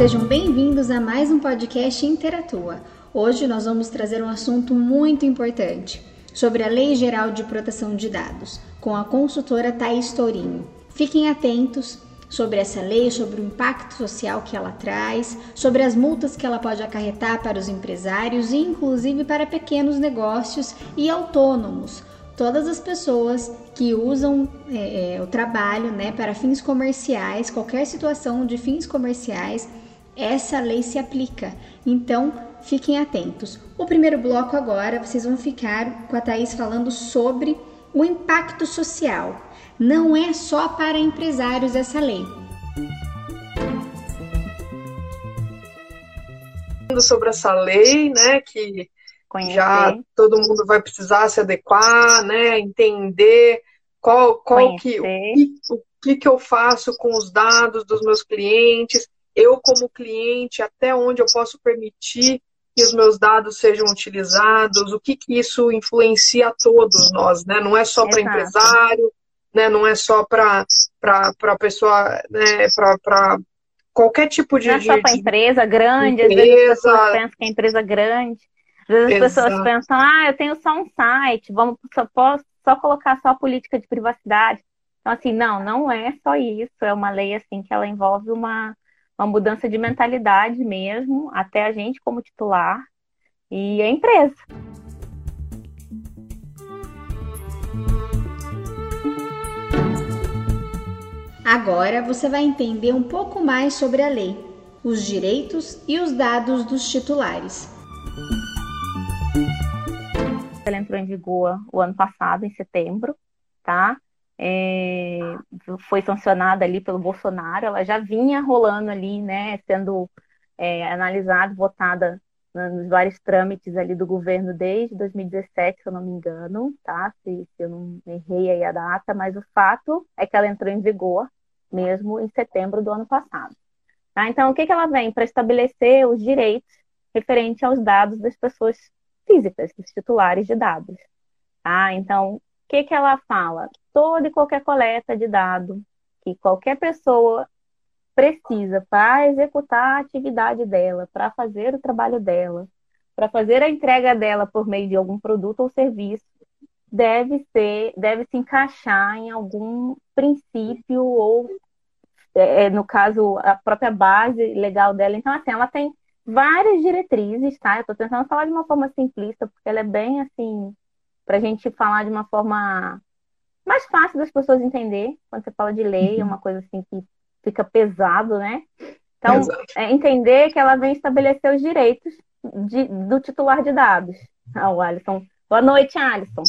Sejam bem-vindos a mais um podcast Interatua. Hoje nós vamos trazer um assunto muito importante sobre a Lei Geral de Proteção de Dados, com a consultora Thais Tourinho. Fiquem atentos sobre essa lei, sobre o impacto social que ela traz, sobre as multas que ela pode acarretar para os empresários e inclusive para pequenos negócios e autônomos. Todas as pessoas que usam é, é, o trabalho né, para fins comerciais, qualquer situação de fins comerciais, essa lei se aplica. Então, fiquem atentos. O primeiro bloco agora, vocês vão ficar com a Thaís falando sobre o impacto social. Não é só para empresários essa lei. Sobre essa lei, né, que Conhecer. já todo mundo vai precisar se adequar, né, entender qual, qual que, o, que, o que, que eu faço com os dados dos meus clientes, eu como cliente, até onde eu posso permitir que os meus dados sejam utilizados, o que, que isso influencia a todos nós, né? Não é só para empresário, né? Não é só para para pessoa, né? Para qualquer tipo de. Não é só para empresa grande, empresa. às vezes as pessoas pensam que é empresa grande. Às vezes as Exato. pessoas pensam, ah, eu tenho só um site, vamos só, posso só colocar só a política de privacidade. Então, assim, não, não é só isso. É uma lei assim que ela envolve uma, uma mudança de mentalidade mesmo, até a gente como titular e a empresa. Agora você vai entender um pouco mais sobre a lei, os direitos e os dados dos titulares. Ela entrou em vigor o ano passado, em setembro, tá? É, foi sancionada ali pelo Bolsonaro, ela já vinha rolando ali, né, sendo é, analisada, votada nos vários trâmites ali do governo desde 2017, se eu não me engano, tá? Se, se eu não errei aí a data, mas o fato é que ela entrou em vigor mesmo em setembro do ano passado. Tá? Então, o que, que ela vem? Para estabelecer os direitos referentes aos dados das pessoas físicas, dos titulares de dados. Tá? Então, o que, que ela fala? Toda e qualquer coleta de dado que qualquer pessoa precisa para executar a atividade dela, para fazer o trabalho dela, para fazer a entrega dela por meio de algum produto ou serviço, deve ser, deve se encaixar em algum princípio ou, é, é, no caso, a própria base legal dela. Então, assim, ela tem várias diretrizes, tá? Eu estou tentando falar de uma forma simplista, porque ela é bem assim, para a gente falar de uma forma mais fácil das pessoas entender. Quando você fala de lei, é uma coisa assim que fica pesado, né? Então, é entender que ela vem estabelecer os direitos de, do titular de dados. Ah, o Alisson. Boa noite, Alisson.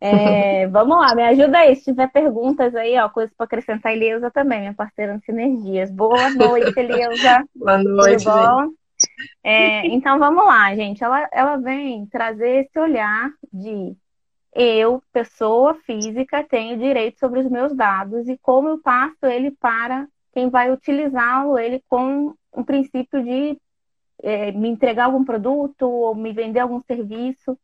É, vamos lá, me ajuda aí. Se tiver perguntas aí, ó, coisas para acrescentar, Elieusa também, minha parceira no Sinergias. Boa noite, Elieusa. Boa noite. É, então vamos lá, gente. Ela, ela vem trazer esse olhar de eu, pessoa física, tenho direito sobre os meus dados e como eu passo ele para quem vai utilizá-lo, ele com um princípio de é, me entregar algum produto ou me vender algum serviço.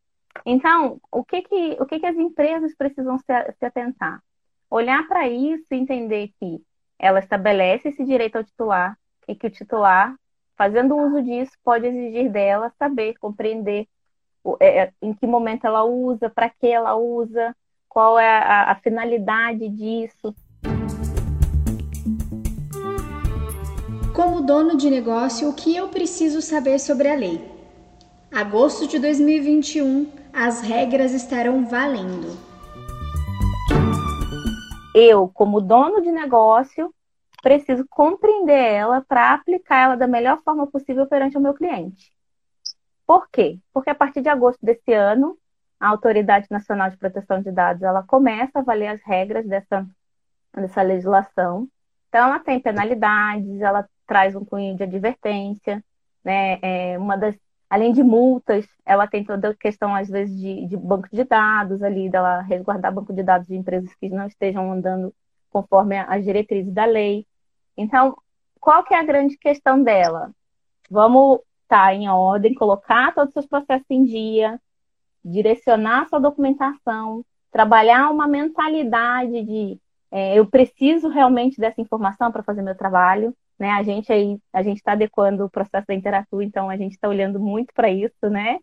Então, o que, que, o que, que as empresas precisam se, se atentar? Olhar para isso e entender que ela estabelece esse direito ao titular e que o titular, fazendo uso disso, pode exigir dela saber, compreender é, é, em que momento ela usa, para que ela usa, qual é a, a finalidade disso. Como dono de negócio, o que eu preciso saber sobre a lei? Agosto de 2021 as regras estarão valendo. Eu, como dono de negócio, preciso compreender ela para aplicar ela da melhor forma possível perante o meu cliente. Por quê? Porque a partir de agosto desse ano, a Autoridade Nacional de Proteção de Dados ela começa a avaliar as regras dessa, dessa legislação. Então, ela tem penalidades, ela traz um cunho de advertência, né? É, uma das Além de multas, ela tem toda a questão, às vezes, de, de banco de dados ali, dela resguardar banco de dados de empresas que não estejam andando conforme as diretrizes da lei. Então, qual que é a grande questão dela? Vamos estar tá em ordem, colocar todos os seus processos em dia, direcionar sua documentação, trabalhar uma mentalidade de é, eu preciso realmente dessa informação para fazer meu trabalho. né? A gente aí, a gente está adequando o processo da Interatua, então a gente está olhando muito para isso, né?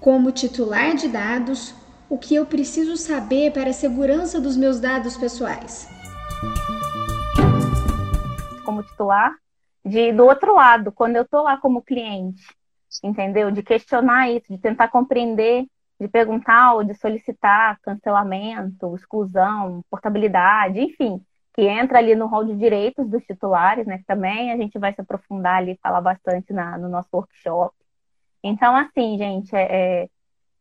Como titular de dados, o que eu preciso saber para a segurança dos meus dados pessoais? Como titular, de do outro lado, quando eu estou lá como cliente, entendeu? De questionar isso, de tentar compreender, de perguntar ou de solicitar cancelamento, exclusão, portabilidade, enfim, que entra ali no rol de direitos dos titulares, né? Que também a gente vai se aprofundar ali, falar bastante na, no nosso workshop. Então, assim, gente, é, é,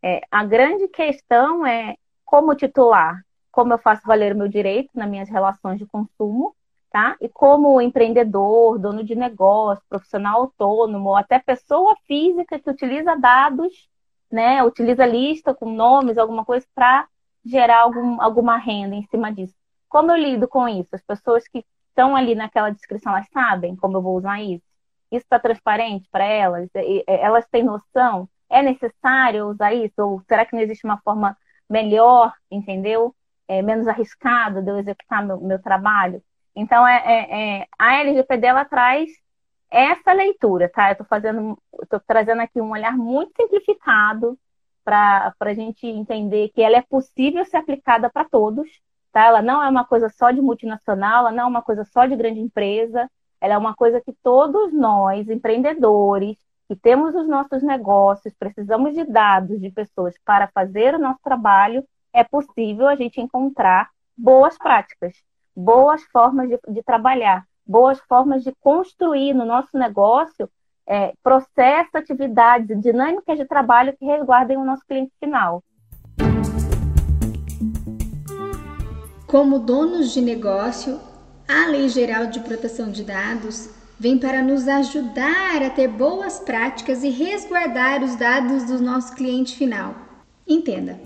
é, a grande questão é como titular, como eu faço valer o meu direito nas minhas relações de consumo, tá? E como empreendedor, dono de negócio, profissional autônomo, até pessoa física que utiliza dados, né? Utiliza lista com nomes, alguma coisa para gerar algum, alguma renda em cima disso. Como eu lido com isso? As pessoas que estão ali naquela descrição, elas sabem como eu vou usar isso? Isso está transparente para elas? Elas têm noção? É necessário usar isso? Ou será que não existe uma forma melhor, entendeu? É, menos arriscado de eu executar meu, meu trabalho? Então, é, é, é, a LGPD ela traz essa leitura, tá? Eu estou fazendo, estou trazendo aqui um olhar muito simplificado para a gente entender que ela é possível ser aplicada para todos, tá? Ela não é uma coisa só de multinacional, ela não é uma coisa só de grande empresa, ela é uma coisa que todos nós, empreendedores, que temos os nossos negócios, precisamos de dados de pessoas para fazer o nosso trabalho, é possível a gente encontrar boas práticas boas formas de, de trabalhar, boas formas de construir no nosso negócio é, processos, atividades, dinâmicas de trabalho que resguardem o nosso cliente final. Como donos de negócio, a Lei Geral de Proteção de Dados vem para nos ajudar a ter boas práticas e resguardar os dados do nosso cliente final. Entenda.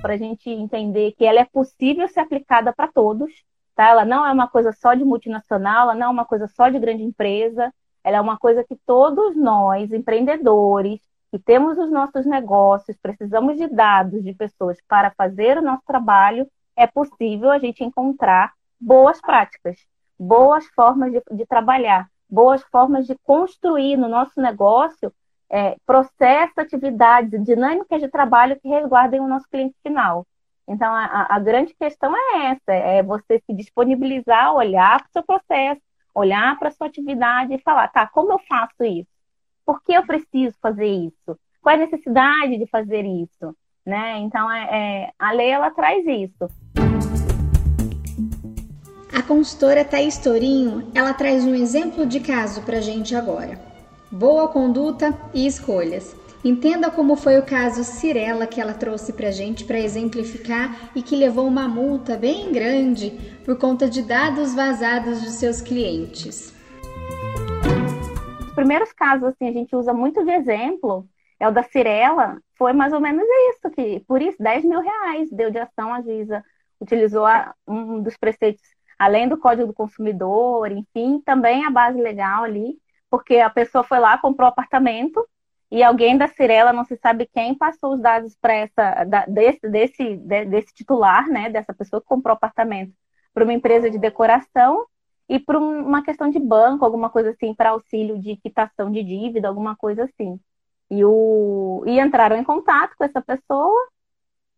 Para a gente entender que ela é possível ser aplicada para todos, tá? Ela não é uma coisa só de multinacional, ela não é uma coisa só de grande empresa, ela é uma coisa que todos nós, empreendedores, que temos os nossos negócios, precisamos de dados de pessoas para fazer o nosso trabalho, é possível a gente encontrar boas práticas, boas formas de, de trabalhar, boas formas de construir no nosso negócio é, processo, atividades, dinâmicas de trabalho que resguardem o nosso cliente final. Então, a, a grande questão é essa: é você se disponibilizar, olhar para o seu processo, olhar para a sua atividade e falar, tá, como eu faço isso? Por que eu preciso fazer isso? Qual é a necessidade de fazer isso? Né? Então, é, é, a lei ela traz isso. A consultora Thaís Torinho, ela traz um exemplo de caso para gente agora boa conduta e escolhas. Entenda como foi o caso Cirela que ela trouxe para gente para exemplificar e que levou uma multa bem grande por conta de dados vazados de seus clientes. Os primeiros casos assim a gente usa muito de exemplo é o da Cirela, foi mais ou menos isso que por isso 10 mil reais deu de ação a Giza utilizou um dos preceitos além do Código do Consumidor, enfim, também a base legal ali porque a pessoa foi lá, comprou apartamento e alguém da Cirela, não se sabe quem, passou os dados para essa da, desse, desse, de, desse titular, né, dessa pessoa que comprou apartamento, para uma empresa de decoração e para uma questão de banco, alguma coisa assim, para auxílio de quitação de dívida, alguma coisa assim. E, o, e entraram em contato com essa pessoa.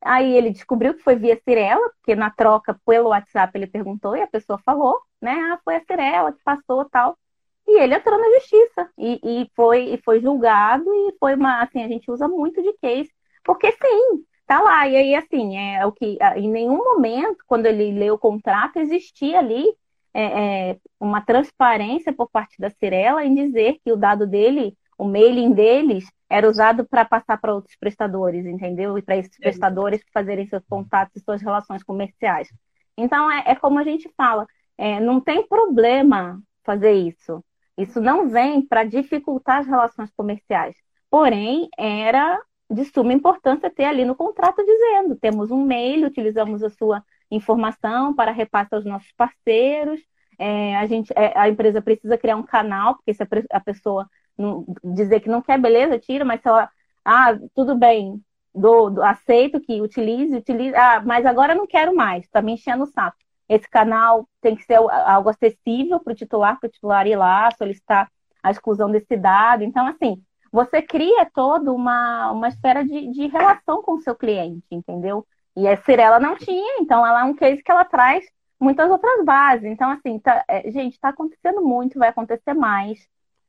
Aí ele descobriu que foi via Cirela, porque na troca pelo WhatsApp ele perguntou e a pessoa falou, né? Ah, foi a Cirela que passou tal. E ele entrou na justiça e, e, foi, e foi julgado e foi uma, assim, a gente usa muito de case, porque sim, tá lá. E aí, assim, é o que em nenhum momento, quando ele leu o contrato, existia ali é, é, uma transparência por parte da Cirela em dizer que o dado dele, o mailing deles, era usado para passar para outros prestadores, entendeu? E para esses prestadores fazerem seus contatos e suas relações comerciais. Então, é, é como a gente fala, é, não tem problema fazer isso. Isso não vem para dificultar as relações comerciais. Porém, era de suma importância ter ali no contrato dizendo: temos um mail, utilizamos a sua informação para repasse aos nossos parceiros. É, a, gente, é, a empresa precisa criar um canal, porque se a, pessoa não, dizer que não quer, beleza, tira, mas se ela, ah, tudo bem, do, do, aceito que utilize, utilize, ah, mas agora não quero mais, está me enchendo o saco. Esse canal tem que ser algo acessível para o titular, para o titular ir lá, solicitar a exclusão desse dado. Então, assim, você cria toda uma, uma esfera de, de relação com o seu cliente, entendeu? E a Cirela não tinha, então ela é um case que ela traz muitas outras bases. Então, assim, tá, é, gente, está acontecendo muito, vai acontecer mais.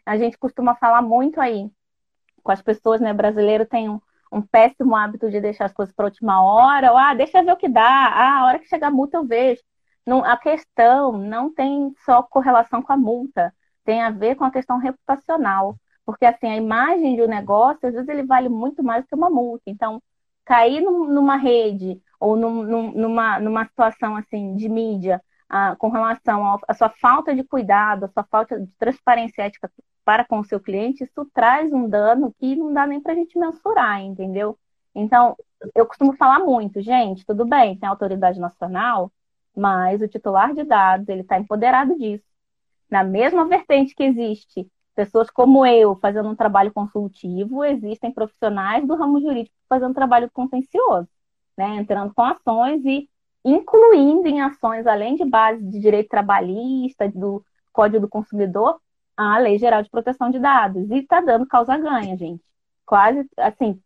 A gente costuma falar muito aí com as pessoas, né? Brasileiro tem um, um péssimo hábito de deixar as coisas para última hora, ou ah, deixa ver o que dá, ah, a hora que chegar a multa eu vejo. Não, a questão não tem só correlação com a multa, tem a ver com a questão reputacional. Porque assim, a imagem de um negócio, às vezes ele vale muito mais que uma multa. Então, cair num, numa rede ou num, numa, numa situação assim de mídia ah, com relação à sua falta de cuidado, a sua falta de transparência ética para com o seu cliente, isso traz um dano que não dá nem para a gente mensurar, entendeu? Então, eu costumo falar muito, gente, tudo bem, tem autoridade nacional, mas o titular de dados, ele está empoderado disso. Na mesma vertente que existe pessoas como eu fazendo um trabalho consultivo, existem profissionais do ramo jurídico fazendo trabalho contencioso, né? entrando com ações e incluindo em ações, além de base de direito trabalhista, do Código do Consumidor, a Lei Geral de Proteção de Dados. E está dando causa-ganha, gente. Quase, assim,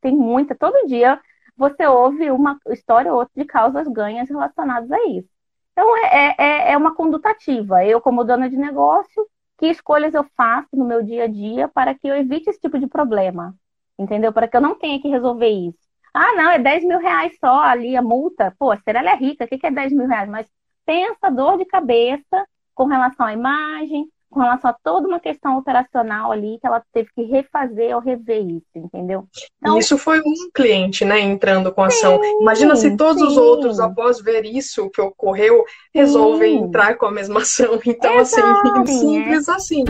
tem muita. Todo dia você ouve uma história ou outra de causas-ganhas relacionadas a isso. Então, é, é, é uma conduta ativa. Eu, como dona de negócio, que escolhas eu faço no meu dia a dia para que eu evite esse tipo de problema? Entendeu? Para que eu não tenha que resolver isso. Ah, não, é 10 mil reais só ali a multa. Pô, será ela é rica? O que é 10 mil reais? Mas pensa dor de cabeça com relação à imagem, com relação a toda uma questão operacional ali que ela teve que refazer ou rever isso, entendeu? Então, isso foi um cliente, né, entrando com a ação. Sim, Imagina se todos sim. os outros, após ver isso que ocorreu, resolvem sim. entrar com a mesma ação. Então, assim, Exato, assim, simples é. assim.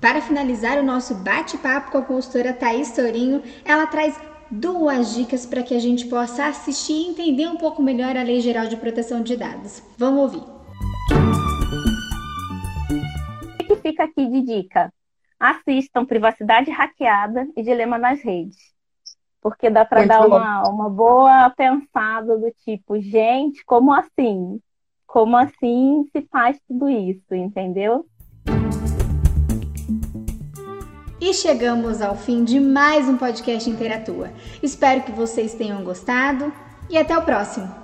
Para finalizar o nosso bate-papo com a consultora Thaís Torinho, ela traz duas dicas para que a gente possa assistir e entender um pouco melhor a Lei Geral de Proteção de Dados. Vamos ouvir fica aqui de dica? Assistam Privacidade Hackeada e Dilema nas Redes. Porque dá para dar uma, uma boa pensada do tipo, gente, como assim? Como assim se faz tudo isso, entendeu? E chegamos ao fim de mais um podcast Interatua. Espero que vocês tenham gostado e até o próximo!